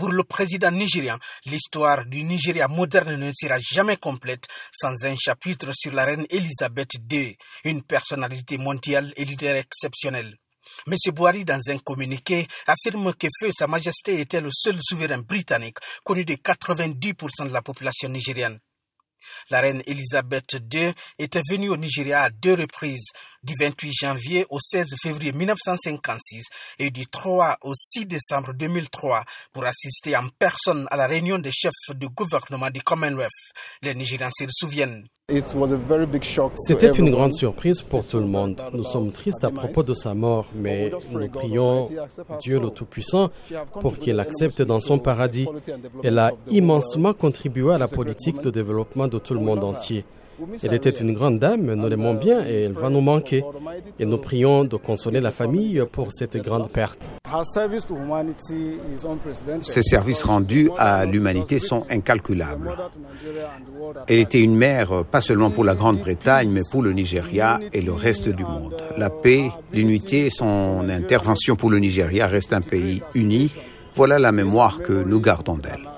Pour le président nigérian, l'histoire du Nigeria moderne ne sera jamais complète sans un chapitre sur la reine Elisabeth II, une personnalité mondiale et leader exceptionnelle. M. Bouhari, dans un communiqué, affirme que Feu Sa Majesté était le seul souverain britannique connu de 90% de la population nigérienne. La reine Elisabeth II était venue au Nigeria à deux reprises, du 28 janvier au 16 février 1956 et du 3 au 6 décembre 2003 pour assister en personne à la réunion des chefs du gouvernement du Commonwealth. Les Nigériens se souviennent. C'était une grande surprise pour tout le monde. Nous sommes tristes à propos de sa mort, mais nous prions Dieu le Tout-Puissant pour qu'il accepte dans son paradis. Elle a immensement contribué à la politique de développement de tout le monde entier. Elle était une grande dame, nous l'aimons bien et elle va nous manquer. Et nous prions de consoler la famille pour cette grande perte. Ses services rendus à l'humanité sont incalculables. Elle était une mère pas seulement pour la Grande-Bretagne, mais pour le Nigeria et le reste du monde. La paix, l'unité, son intervention pour le Nigeria reste un pays uni. Voilà la mémoire que nous gardons d'elle.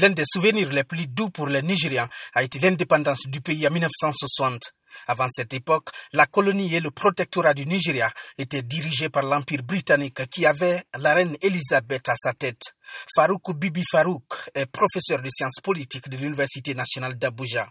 L'un des souvenirs les plus doux pour les Nigérians a été l'indépendance du pays en 1960. Avant cette époque, la colonie et le protectorat du Nigeria étaient dirigés par l'Empire britannique qui avait la reine Elisabeth à sa tête. Farouk Bibi Farouk est professeur de sciences politiques de l'Université nationale d'Abuja.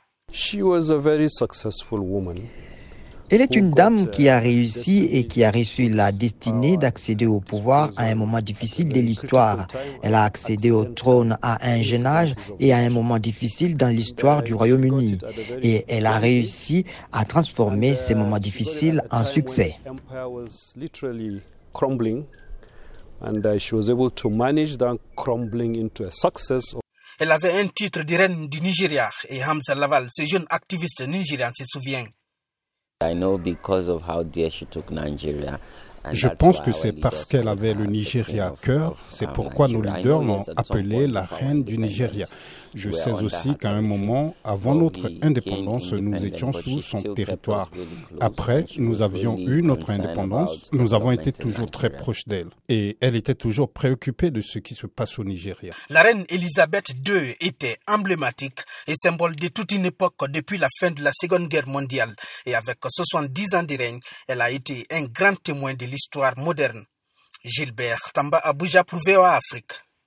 Elle est une dame qui a réussi et qui a reçu la destinée d'accéder au pouvoir à un moment difficile de l'histoire. Elle a accédé au trône à un jeune âge et à un moment difficile dans l'histoire du Royaume-Uni. Et elle a réussi à transformer ces moments difficiles en succès. Elle avait un titre de reine du Nigeria et Hamza Laval, ce jeune activiste nigérian, se souvient. I know because of how dear she took Nigeria. Je pense que c'est parce qu'elle avait le Nigeria à cœur, c'est pourquoi nos leaders l'ont appelée la reine du Nigeria. Je sais aussi qu'à un moment, avant notre indépendance, nous étions sous son territoire. Après, nous avions eu notre indépendance, nous avons été toujours très proches d'elle et elle était toujours préoccupée de ce qui se passe au Nigeria. La reine Elisabeth II était emblématique et symbole de toute une époque depuis la fin de la Seconde Guerre mondiale et avec 70 ans de règne, elle a été un grand témoin de l'histoire moderne. Gilbert Tamba Abuja pour VOA Afrique.